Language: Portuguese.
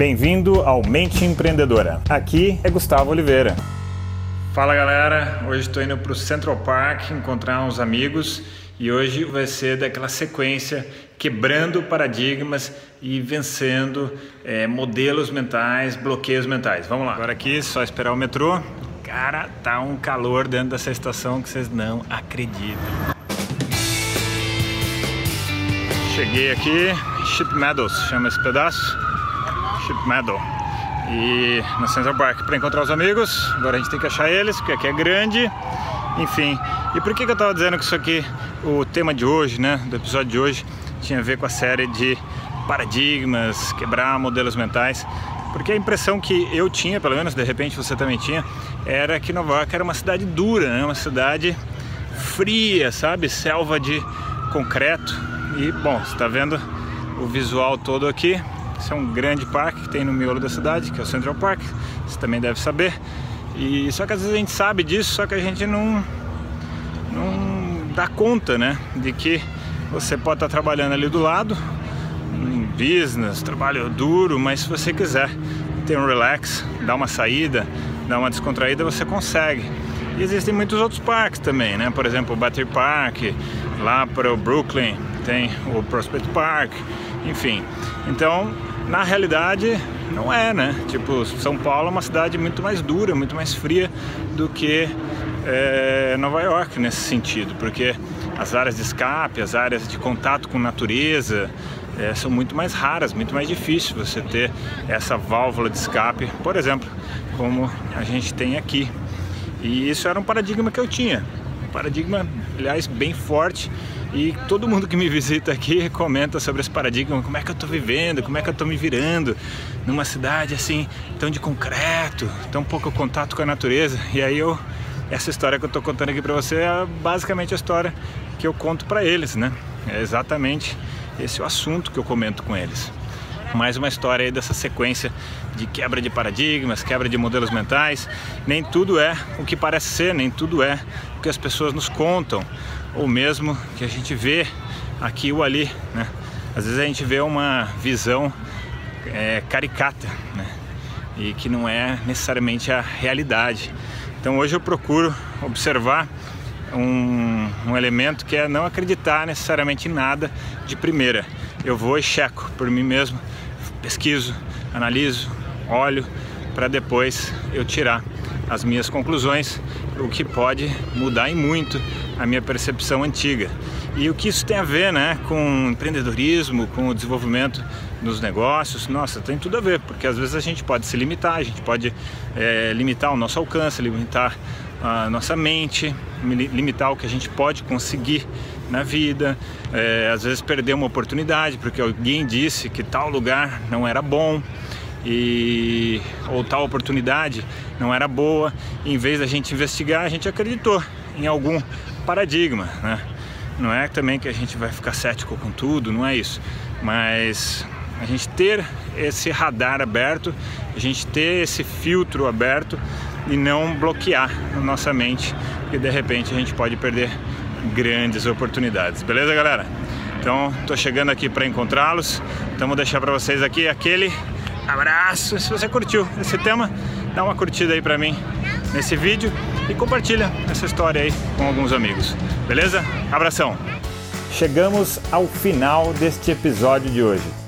Bem-vindo ao Mente Empreendedora. Aqui é Gustavo Oliveira. Fala galera, hoje estou indo para o Central Park encontrar uns amigos e hoje vai ser daquela sequência quebrando paradigmas e vencendo é, modelos mentais, bloqueios mentais. Vamos lá. Agora aqui só esperar o metrô. Cara, tá um calor dentro dessa estação que vocês não acreditam. Cheguei aqui, Ship Meadows chama esse pedaço. Meadow. E no Central Park para encontrar os amigos. Agora a gente tem que achar eles, porque aqui é grande. Enfim. E por que, que eu estava dizendo que isso aqui, o tema de hoje, né, do episódio de hoje, tinha a ver com a série de paradigmas, quebrar modelos mentais? Porque a impressão que eu tinha, pelo menos de repente você também tinha, era que Nova York era uma cidade dura, né? uma cidade fria, sabe? Selva de concreto. E bom, você está vendo o visual todo aqui, esse é um grande parque que tem no miolo da cidade, que é o Central Park, você também deve saber. E só que às vezes a gente sabe disso, só que a gente não não dá conta, né, de que você pode estar trabalhando ali do lado, em business, trabalho duro, mas se você quiser ter um relax, dar uma saída, dar uma descontraída, você consegue. E existem muitos outros parques também, né? Por exemplo, o Battery Park, lá para o Brooklyn tem o Prospect Park, enfim. Então, na realidade, não é, né? Tipo, São Paulo é uma cidade muito mais dura, muito mais fria do que é, Nova York nesse sentido, porque as áreas de escape, as áreas de contato com natureza é, são muito mais raras, muito mais difícil você ter essa válvula de escape, por exemplo, como a gente tem aqui. E isso era um paradigma que eu tinha, um paradigma, aliás, bem forte e todo mundo que me visita aqui comenta sobre esse paradigma, como é que eu estou vivendo, como é que eu estou me virando numa cidade assim, tão de concreto, tão pouco contato com a natureza. E aí eu essa história que eu estou contando aqui para você é basicamente a história que eu conto para eles, né? É exatamente esse o assunto que eu comento com eles. Mais uma história aí dessa sequência de quebra de paradigmas, quebra de modelos mentais. Nem tudo é o que parece ser, nem tudo é o que as pessoas nos contam ou mesmo que a gente vê aqui ou ali, né? Às vezes a gente vê uma visão é, caricata, né? E que não é necessariamente a realidade. Então hoje eu procuro observar um, um elemento que é não acreditar necessariamente em nada de primeira. Eu vou e checo por mim mesmo, pesquiso, analiso, olho para depois eu tirar as minhas conclusões, o que pode mudar em muito a minha percepção antiga. E o que isso tem a ver né, com empreendedorismo, com o desenvolvimento nos negócios? Nossa, tem tudo a ver, porque às vezes a gente pode se limitar, a gente pode é, limitar o nosso alcance, limitar a nossa mente, limitar o que a gente pode conseguir na vida, é, às vezes perder uma oportunidade porque alguém disse que tal lugar não era bom e ou tal oportunidade não era boa, em vez da gente investigar, a gente acreditou em algum paradigma, né? Não é também que a gente vai ficar cético com tudo, não é isso, mas a gente ter esse radar aberto, a gente ter esse filtro aberto e não bloquear a nossa mente, porque de repente a gente pode perder grandes oportunidades. Beleza, galera? Então, tô chegando aqui para encontrá-los. Então, vou deixar para vocês aqui aquele abraço. Se você curtiu esse tema, dá uma curtida aí para mim nesse vídeo e compartilha essa história aí com alguns amigos. Beleza? Abração. Chegamos ao final deste episódio de hoje.